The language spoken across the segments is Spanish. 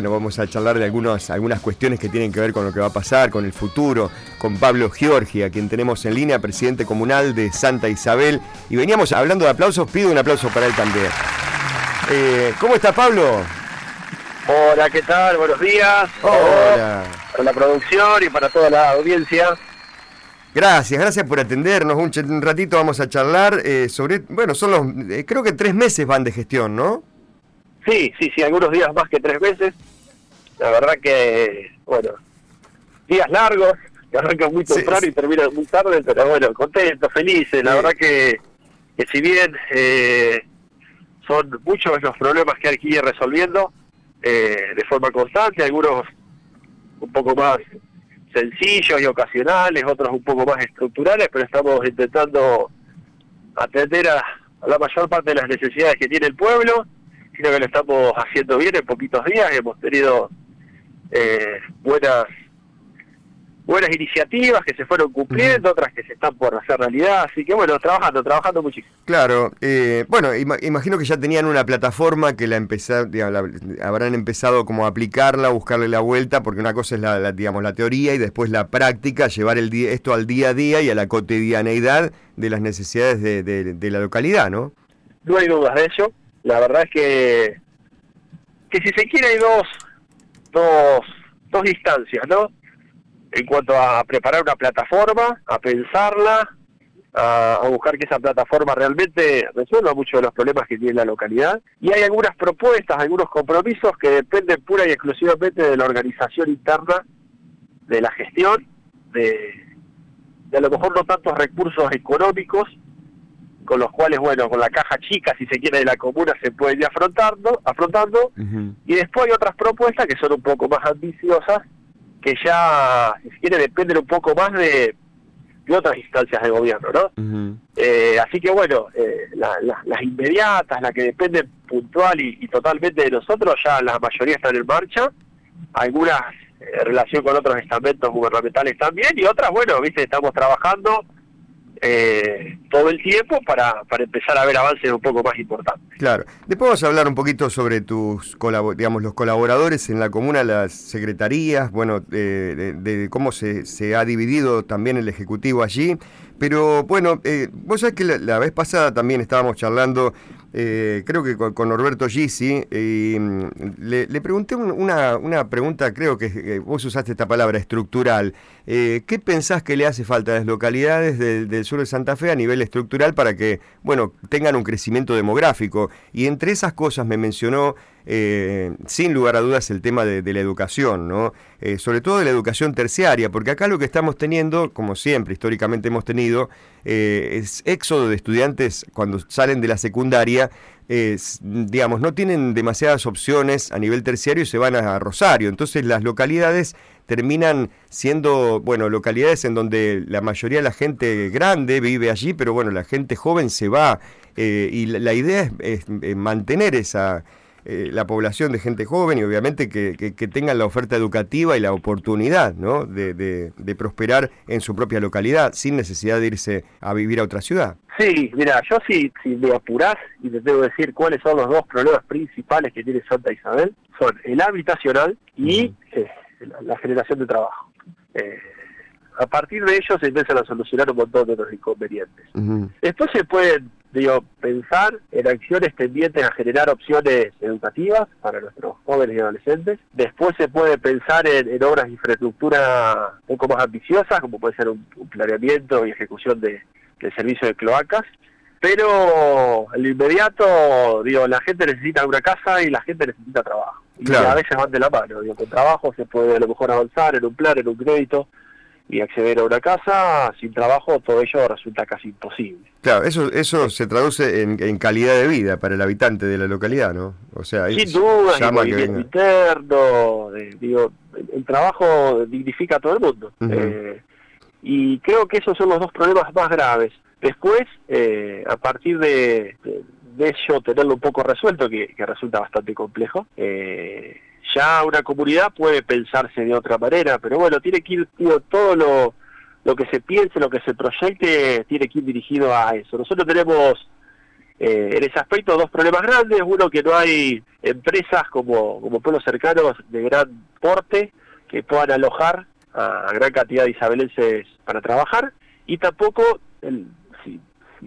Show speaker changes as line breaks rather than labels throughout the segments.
Bueno, vamos a charlar de algunas, algunas cuestiones que tienen que ver con lo que va a pasar, con el futuro, con Pablo Giorgi, a quien tenemos en línea, presidente comunal de Santa Isabel. Y veníamos hablando de aplausos, pido un aplauso para él también. Eh, ¿Cómo está Pablo?
Hola, ¿qué tal? Buenos días.
Hola.
Para la producción y para toda la audiencia.
Gracias, gracias por atendernos. Un, ratito vamos a charlar eh, sobre, bueno, son los, eh, creo que tres meses van de gestión, ¿no?
Sí, sí, sí, algunos días más que tres meses. La verdad que, bueno, días largos, que arrancan muy temprano
sí.
y terminan muy tarde, pero bueno, contentos, felices. La
Sí.
verdad que, que si bien eh, son muchos los problemas que hay que ir resolviendo eh, de forma constante, algunos un poco más sencillos y ocasionales, otros un poco más estructurales, pero estamos intentando atender a, a la mayor parte de las necesidades que tiene el pueblo. Creo que lo estamos haciendo bien en poquitos días. Hemos tenido eh, buenas buenas iniciativas que se fueron cumpliendo, otras que se están por hacer realidad. Así que bueno, trabajando, trabajando muchísimo.
Claro, eh, bueno, ima- imagino que ya tenían una plataforma que la, empeza- digamos, la- habrán empezado como a aplicarla, a buscarle la vuelta, porque una cosa es la, la, digamos, la teoría y después la práctica, llevar el día, esto al día a día y a la cotidianeidad de las necesidades de, de- de la localidad, ¿no?
No hay dudas de ello. La verdad es que, que si se quiere hay dos, dos, dos instancias, ¿no? En cuanto a preparar una plataforma, a pensarla, a, a buscar que esa plataforma realmente resuelva muchos de los problemas que tiene la localidad. Y hay algunas propuestas, algunos compromisos que dependen pura y exclusivamente de la organización interna, de la gestión, de, de a lo mejor no tantos recursos económicos, con los cuales, bueno, con la caja chica, si se quiere, de la comuna se puede ir afrontando, afrontando. Y después hay otras propuestas que son un poco más ambiciosas, que ya, si se quiere, dependen un poco más de, de otras instancias de gobierno, ¿no? Eh, así que bueno, eh, la- la- las inmediatas, las que dependen puntual y, y totalmente de nosotros, ya la mayoría están en marcha, algunas eh, en relación con otros estamentos gubernamentales también, y otras, bueno, viste, estamos trabajando eh, todo el tiempo para, para empezar a ver avances un poco más importantes.
Claro. Después vamos a hablar un poquito sobre tus, digamos, los colaboradores en la comuna, las secretarías, bueno, de, cómo se, se ha dividido también el Ejecutivo allí. Pero bueno, eh, vos sabés que la vez pasada también estábamos charlando, eh, creo que con, Norberto Gisi, y mm, le, le pregunté un- una, una pregunta, creo que eh, vos usaste esta palabra, estructural. Eh, ¿Qué pensás que le hace falta a las localidades del, del sur de Santa Fe a nivel estructural para que, bueno, tengan un crecimiento demográfico? Y entre esas cosas me mencionó, eh, sin lugar a dudas, el tema de, la educación, ¿no? Eh, sobre todo de la educación terciaria, porque acá lo que estamos teniendo, como siempre, históricamente hemos tenido, eh, es éxodo de estudiantes cuando salen de la secundaria, digamos, no tienen demasiadas opciones a nivel terciario y se van a Rosario. Entonces las localidades terminan siendo, bueno, localidades en donde la mayoría de la gente grande vive allí, pero bueno, la gente joven se va. y la, idea es, mantener esa eh, la población de gente joven y obviamente que, que- que tengan la oferta educativa y la oportunidad ¿no? de, de- de prosperar en su propia localidad sin necesidad de irse a vivir a otra ciudad.
Sí, mira, yo si, si me apurás y te tengo que decir cuáles son los dos problemas principales que tiene Santa Isabel, son el habitacional y eh, la, la generación de trabajo. Eh, a partir de ellos se empiezan a solucionar un montón de los inconvenientes. Después se pueden, digo, pensar en acciones tendientes a generar opciones educativas para nuestros jóvenes y adolescentes. Después se puede pensar en, en obras de infraestructura un poco más ambiciosas, como puede ser un, un planeamiento y ejecución de, del servicio de cloacas. Pero en lo inmediato, digo, la gente necesita una casa y la gente necesita trabajo. Y
Claro.
a veces van de la mano, digo, con trabajo se puede a lo mejor avanzar en un plan, en un crédito y acceder a una casa, sin trabajo todo ello resulta casi imposible.
Claro, eso, eso se traduce en, en calidad de vida para el habitante de la localidad, ¿no? O sea,
Sin duda, el
llama
movimiento interno, de- digo, el, el trabajo dignifica a todo el mundo. Eh, y creo que esos son los dos problemas más graves. Después, eh, a partir de, de, de ello, tenerlo un poco resuelto, que, que resulta bastante complejo, eh, ya una comunidad puede pensarse de otra manera, pero bueno, tiene que ir, todo lo, lo que se piense, lo que se proyecte, tiene que ir dirigido a eso. Nosotros tenemos eh, en ese aspecto dos problemas grandes, uno que no hay empresas como, como pueblos cercanos de gran porte que puedan alojar a, gran cantidad de isabelenses para trabajar y tampoco, el, si,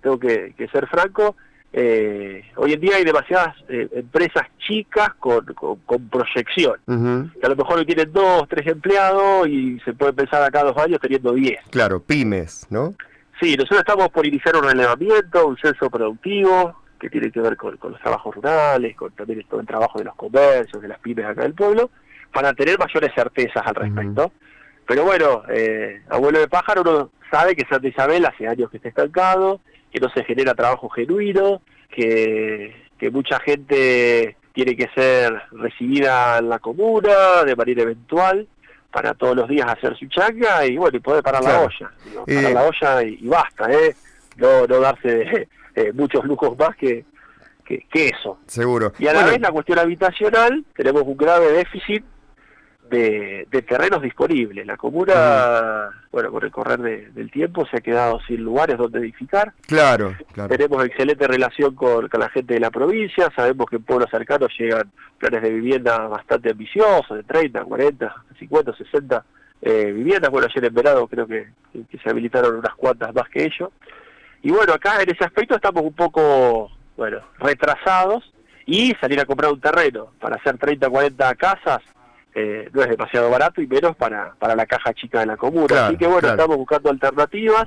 tengo que, ser franco, eh, hoy en día hay demasiadas eh, empresas chicas con, con, proyección, que a lo mejor hoy tienen dos, tres empleados y se puede pensar acá dos años teniendo diez.
Claro, pymes, ¿no?
Sí, nosotros estamos por iniciar un relevamiento, un censo productivo, que tiene que ver con, los trabajos rurales, con también todo el trabajo de los comercios, de las pymes acá del pueblo, para tener mayores certezas al respecto. Pero bueno, eh, abuelo de pájaro uno sabe que Santa Isabel hace años que está estancado, que no se genera trabajo genuino, que, que mucha gente tiene que ser recibida en la comuna de manera eventual para todos los días hacer su changa y bueno, y poder parar la olla. Parar eh, la olla y, basta, ¿eh? No, no darse eh, muchos lujos más que, que, eso.
Seguro.
Y a la vez la cuestión habitacional, tenemos un grave déficit de, terrenos disponibles. La comuna, bueno, con el correr del tiempo se ha quedado sin lugares donde edificar.
Claro, claro.
Tenemos excelente relación con, la gente de la provincia, sabemos que en pueblos cercanos llegan planes de vivienda bastante ambiciosos, de 30, 40, 50, 60 viviendas. Bueno, ayer en verano creo que, que se habilitaron unas cuantas más que ellos. Y bueno, acá en ese aspecto estamos un poco, bueno, retrasados y salir a comprar un terreno para hacer 30, 40 casas eh, no es demasiado barato y menos para, para la caja chica de la comuna. Así que bueno, estamos buscando alternativas.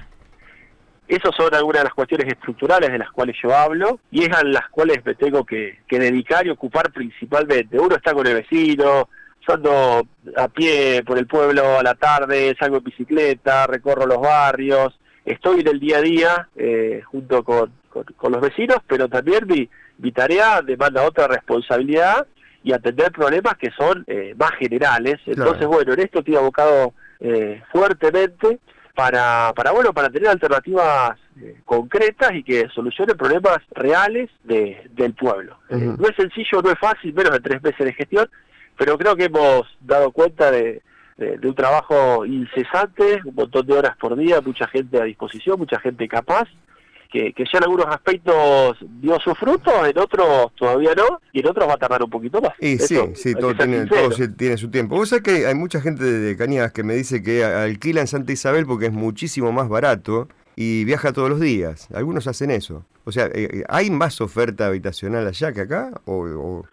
Esas son algunas de las cuestiones estructurales de las cuales yo hablo y es a las cuales me tengo que, dedicar y ocupar principalmente. Uno está con el vecino, ando a pie por el pueblo a la tarde, salgo en bicicleta, recorro los barrios, estoy en el día a día eh, junto con, con, los vecinos, pero también mi, mi tarea demanda otra responsabilidad y atender problemas que son eh, más generales. Entonces, bueno, en esto estoy abocado eh, fuertemente para, para, bueno, para tener alternativas eh, concretas y que solucionen problemas reales de, del pueblo. no es sencillo, no es fácil, menos de tres meses de gestión, pero creo que hemos dado cuenta de, de, un trabajo incesante, un montón de horas por día, mucha gente a disposición, mucha gente capaz, que, ya en algunos aspectos dio su fruto, en otros todavía no, y en otros va a tardar un poquito más.
Y sí, sí, todo tiene, tiene, su tiempo. Vos sabés que hay mucha gente de Cañadas que me dice que alquila en Santa Isabel porque es muchísimo más barato y viaja todos los días. Algunos hacen eso. O sea, eh, eh, ¿hay más oferta habitacional allá que acá? O,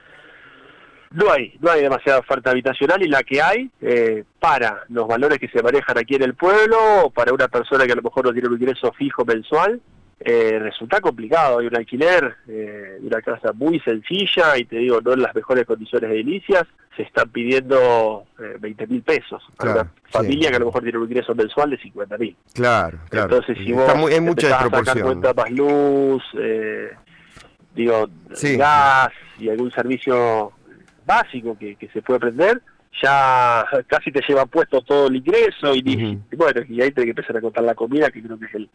No hay, no hay demasiada oferta habitacional y la que hay eh, para los valores que se manejan aquí en el pueblo, para una persona que a lo mejor no tiene un ingreso fijo mensual, eh, resulta complicado. Hay un alquiler eh, de una casa muy sencilla y te digo, no en las mejores condiciones edilicias, se están pidiendo eh, 20 mil pesos a una familia que a lo mejor tiene un ingreso mensual de 50 mil.
Claro, claro.
Entonces, si vos
muy, mucha a sacar
cuenta más luz, eh, digo, gas y algún servicio básico que, que se puede prender, ya casi te lleva puesto todo el ingreso y, bueno, y ahí tenés que empezar a contar la comida, que creo que es el,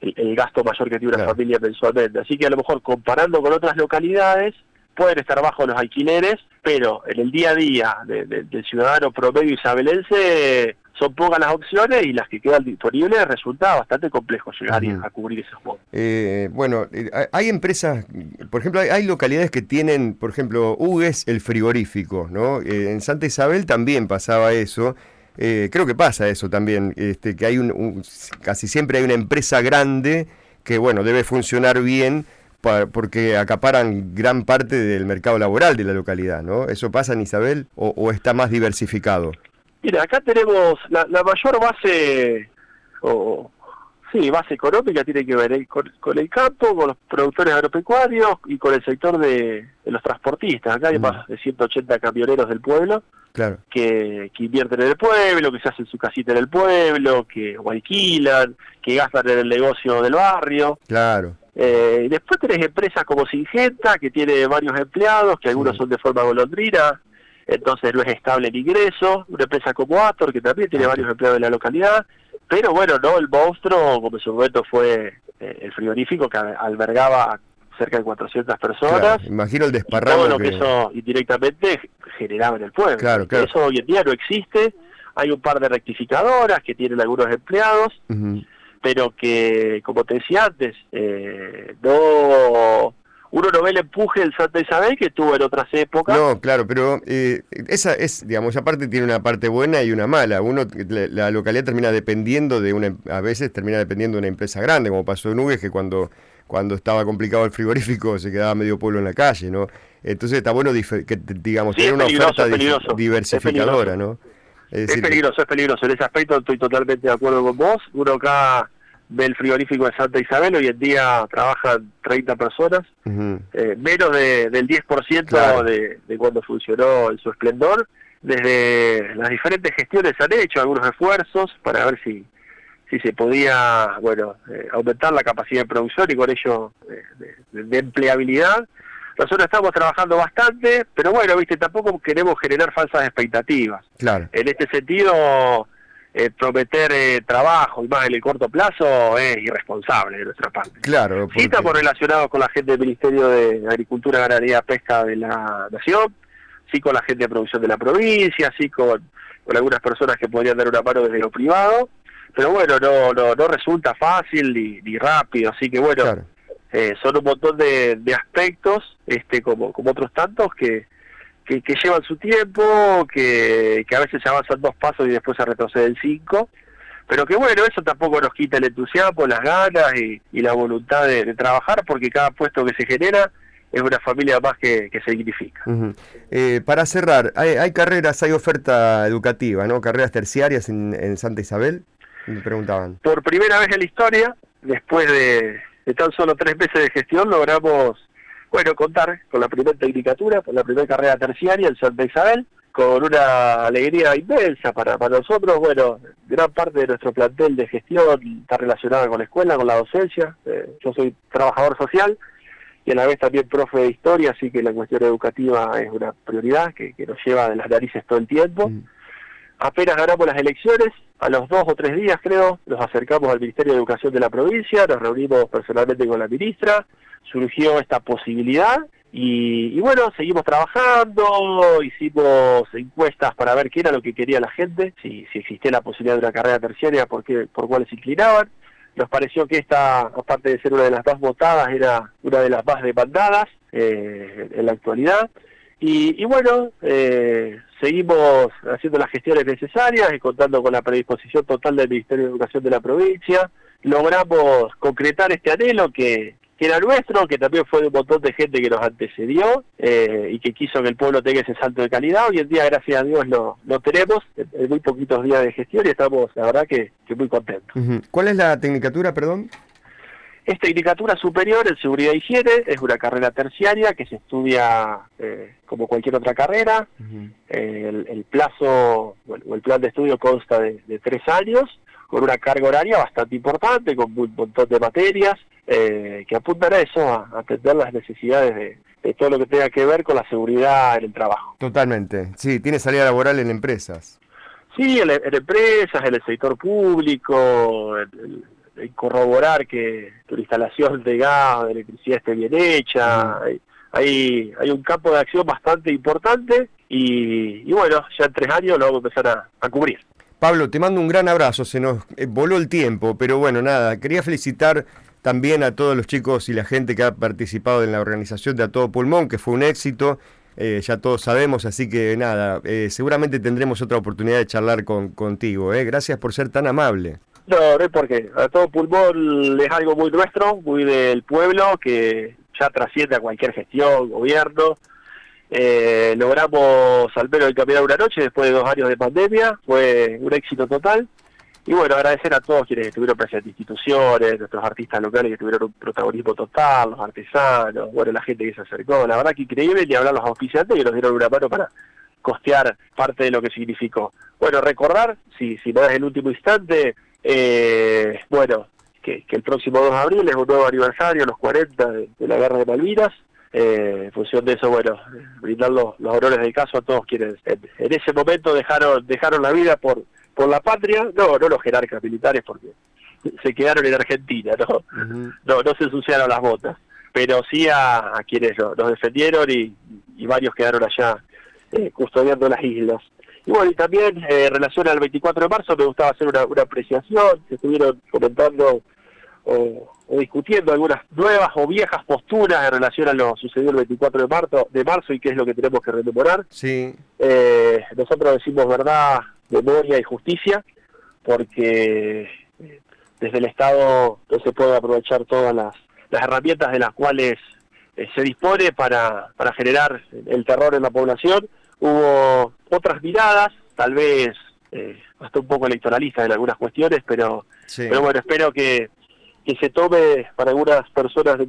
el, gasto mayor que tiene una familia mensualmente. Así que a lo mejor comparando con otras localidades, pueden estar bajo los alquileres, pero en el día a día del ciudadano promedio isabelense son pocas las opciones y las que quedan disponibles resulta bastante complejo llegar a cubrir esos montos.
Eh, bueno, eh, hay empresas, por ejemplo, hay, localidades que tienen, por ejemplo, Hugues el frigorífico, ¿no? Eh, en Santa Isabel también pasaba eso eh, creo que pasa eso también, este, que hay un, casi siempre hay una empresa grande que bueno debe funcionar bien porque acaparan gran parte del mercado laboral de la localidad, ¿no? ¿Eso pasa en Isabel o, está más diversificado?
Mira, acá tenemos la, mayor base, o, sí, base económica tiene que ver con, el campo, con los productores agropecuarios y con el sector de, los transportistas. Acá hay más de 180 camioneros del pueblo que, invierten en el pueblo, que se hacen su casita en el pueblo, que o alquilan, que gastan en el negocio del barrio.
Claro.
Eh, y después tenés empresas como Singenta, que tiene varios empleados, que algunos son de forma golondrina, entonces no es estable el ingreso. Una empresa como Ator, que también tiene varios empleados en la localidad. Pero bueno, no el monstruo, como en su momento fue eh, el frigorífico, que albergaba cerca de 400 personas.
imagino el desparramo.
todo lo que... eso indirectamente generaba en el pueblo.
Claro,
Eso hoy en día no existe. Hay un par de rectificadoras que tienen algunos empleados, pero que, como te decía antes, eh, no uno no ve el empuje del Santa Isabel que tuvo en otras épocas.
No, claro, pero eh, esa es, digamos, aparte tiene una parte buena y una mala. Uno, la, localidad termina dependiendo de una, a veces termina dependiendo de una empresa grande, como pasó en Ugues, que cuando, cuando estaba complicado el frigorífico se quedaba medio pueblo en la calle, ¿no? Entonces está bueno que, digamos, tener una oferta diversificadora, ¿no?
Es, es peligroso, es peligroso. En ese aspecto estoy totalmente de acuerdo con vos. Uno acá ve frigorífico de Santa Isabel, hoy en día trabajan 30 personas, eh, menos del 10% de, de cuando funcionó en su esplendor. Desde las diferentes gestiones han hecho algunos esfuerzos para ver si, si se podía bueno eh, aumentar la capacidad de producción y con ello eh, de, empleabilidad. Nosotros estamos trabajando bastante, pero bueno, viste, tampoco queremos generar falsas expectativas.
Claro.
En este sentido, eh, prometer eh, trabajo y más en el corto plazo es irresponsable de nuestra parte.
Claro.
Sí estamos relacionados con la gente del Ministerio de Agricultura, Ganadería, Pesca de la Nación, sí con la gente de producción de la provincia, sí con, con algunas personas que podrían dar una mano desde lo privado, pero bueno, no no, no resulta fácil ni, ni rápido, así que bueno, eh, son un montón de, de aspectos, este como, como otros tantos, que que, llevan su tiempo, que, a veces se avanzan dos pasos y después se retroceden cinco, pero que bueno, eso tampoco nos quita el entusiasmo, las ganas y, la voluntad de, trabajar, porque cada puesto que se genera es una familia más que, se dignifica.
Eh, para cerrar, hay, carreras, hay oferta educativa, ¿no? Carreras terciarias en, en Santa Isabel, me preguntaban.
Por primera vez en la historia, después de, de tan solo tres meses de gestión, logramos bueno, contar con la primera tecnicatura, con la primera carrera terciaria en Santa Isabel, con una alegría inmensa para, para nosotros. Bueno, gran parte de nuestro plantel de gestión está relacionada con la escuela, con la docencia. Eh, yo soy trabajador social y a la vez también profe de historia, así que la cuestión educativa es una prioridad que, nos lleva de las narices todo el tiempo. Mm. Apenas ganamos las elecciones, a los dos o tres días creo, nos acercamos al Ministerio de Educación de la provincia, nos reunimos personalmente con la ministra, surgió esta posibilidad y, bueno, seguimos trabajando, hicimos encuestas para ver qué era lo que quería la gente, si, si existía la posibilidad de una carrera terciaria, por, qué, por cuáles se inclinaban. Nos pareció que esta, aparte de ser una de las más votadas, era una de las más demandadas eh, en la actualidad. Y, bueno, eh, seguimos haciendo las gestiones necesarias y contando con la predisposición total del Ministerio de Educación de la provincia. Logramos concretar este anhelo que, que era nuestro, que también fue de un montón de gente que nos antecedió eh, y que quiso que el pueblo tenga ese salto de calidad. Hoy en día, gracias a Dios, lo, lo tenemos en, muy poquitos días de gestión y estamos, la verdad, que, muy contentos.
¿Cuál es la tecnicatura, perdón?
Es tecnicatura superior en seguridad y higiene, es una carrera terciaria que se estudia eh, como cualquier otra carrera. Eh, el, plazo o el, plan de estudio consta de, de tres años con una carga horaria bastante importante, con un montón de materias eh, que apuntan a eso, a, atender las necesidades de, todo lo que tenga que ver con la seguridad en el trabajo.
Totalmente, sí, tiene salida laboral en empresas.
Sí, en, empresas, en el sector público, en, corroborar que la instalación de gas, de electricidad esté bien hecha. Hay, hay, un campo de acción bastante importante y, bueno, ya en tres años lo vamos a empezar a cubrir.
Pablo, te mando un gran abrazo, se nos eh, voló el tiempo, pero bueno, nada, quería felicitar también a todos los chicos y la gente que ha participado en la organización de A Todo Pulmón, que fue un éxito, eh, ya todos sabemos, así que nada, eh, seguramente tendremos otra oportunidad de charlar con, contigo, gracias por ser tan amable.
Es porque A Todo Pulmón es algo muy nuestro, muy del pueblo, que ya trasciende a cualquier gestión, gobierno, eh, logramos al menos el caminar una noche después de dos años de pandemia, fue un éxito total. Y bueno, agradecer a todos quienes estuvieron presentes, instituciones, nuestros artistas locales que tuvieron un protagonismo total, los artesanos, bueno, la gente que se acercó, la verdad que increíble, y hablar los auspiciantes que nos dieron una mano para costear parte de lo que significó. Bueno, recordar, si, si no es el último instante, eh, bueno, que, el próximo 2 de abril es un nuevo aniversario, los 40 de la Guerra de Malvinas, eh, en función de eso, bueno, brindar los, los honores del caso a todos quienes en, ese momento dejaron dejaron la vida por por la patria, no, no los jerarcas militares porque se quedaron en Argentina, ¿no? no, no se ensuciaron las botas, pero sí a, quienes nos defendieron y, varios quedaron allá eh, custodiando las islas. Y bueno, y también eh, en relación al 24 de marzo me gustaba hacer una, una apreciación, se estuvieron comentando o, discutiendo algunas nuevas o viejas posturas en relación a lo sucedido el 24 de marzo, de marzo y qué es lo que tenemos que rememorar.
Sí.
Eh, nosotros decimos verdad, memoria y justicia, porque eh, desde el Estado no se puede aprovechar todas las, las herramientas de las cuales eh, se dispone para, para generar el terror en la población. Hubo otras miradas, tal vez eh, hasta un poco electoralistas en algunas cuestiones, pero, pero bueno, espero que, que se tome para algunas personas de,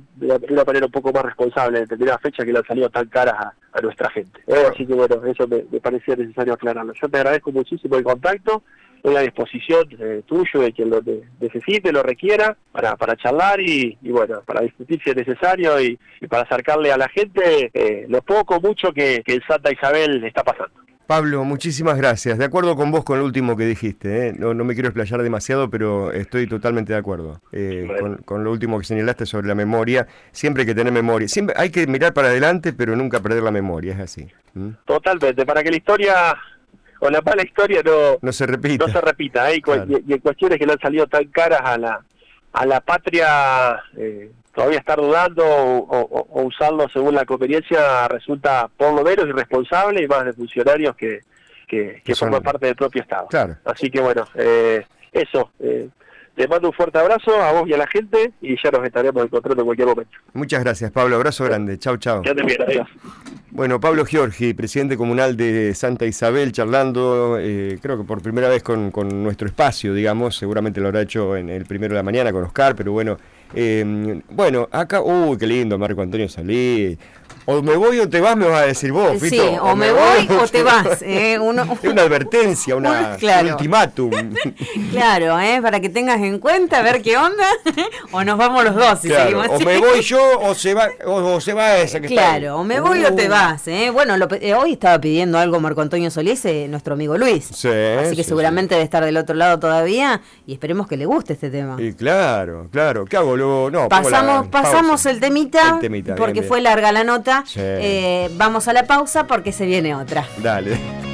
una manera un poco más responsable en determinadas fechas que le han salido tan caras a, nuestra gente. Así que bueno, eso me, me parecía necesario aclararlo. Yo te agradezco muchísimo el contacto estoy a disposición eh, tuyo de quien lo necesite, lo requiera, para, para charlar y, bueno, para discutir si es necesario y, para acercarle a la gente eh, lo poco, mucho que, que en Santa Isabel está pasando.
Pablo, muchísimas gracias. De acuerdo con vos con lo último que dijiste. ¿eh? No, no, me quiero explayar demasiado, pero estoy totalmente de acuerdo con, lo último que señalaste sobre la memoria. Siempre hay que tener memoria. Siempre hay que mirar para adelante, pero nunca perder la memoria. Es así.
Totalmente. Para que la historia o la mala historia no,
no se repita.
No se repita ¿eh? y, en cuestiones que le han salido tan caras a la, a la patria, eh, todavía estar dudando o, usarlo según la conveniencia resulta por lo menos irresponsable y más de funcionarios que, que, forman parte del propio Estado. Así que bueno, eh, eso. Eh, te mando un fuerte abrazo a vos y a la gente y ya nos estaremos encontrando en cualquier momento.
Muchas gracias, Pablo. Abrazo grande. Chau, chau.
Ya te bien, adiós.
Bueno, Pablo Giorgi, presidente comunal de Santa Isabel, charlando, eh, creo que por primera vez con, nuestro espacio, digamos, seguramente lo habrá hecho en el primero de la mañana con Oscar, pero bueno, eh, bueno, acá, uy, qué lindo, Marco Antonio Salí, o me voy o te vas, me vas a decir vos,
Fito. Sí, o, me, voy, o te vas. ¿eh?
una advertencia, una, un ultimátum.
claro, ¿eh? para que tengas en cuenta, a ver qué onda. o nos vamos los dos. Si seguimos
o me voy yo o se va, o, se va esa que
Claro, o me voy o te vas. ¿eh? Bueno, eh, hoy estaba pidiendo algo Marco Antonio Solís, eh, nuestro amigo Luis. Sí, Así que seguramente debe estar del otro lado todavía y esperemos que le guste este tema.
Y claro, claro. ¿Qué hago luego? No,
pasamos, pasamos el temita, porque fue larga la nota. Eh, vamos a la pausa porque se viene otra.
Dale.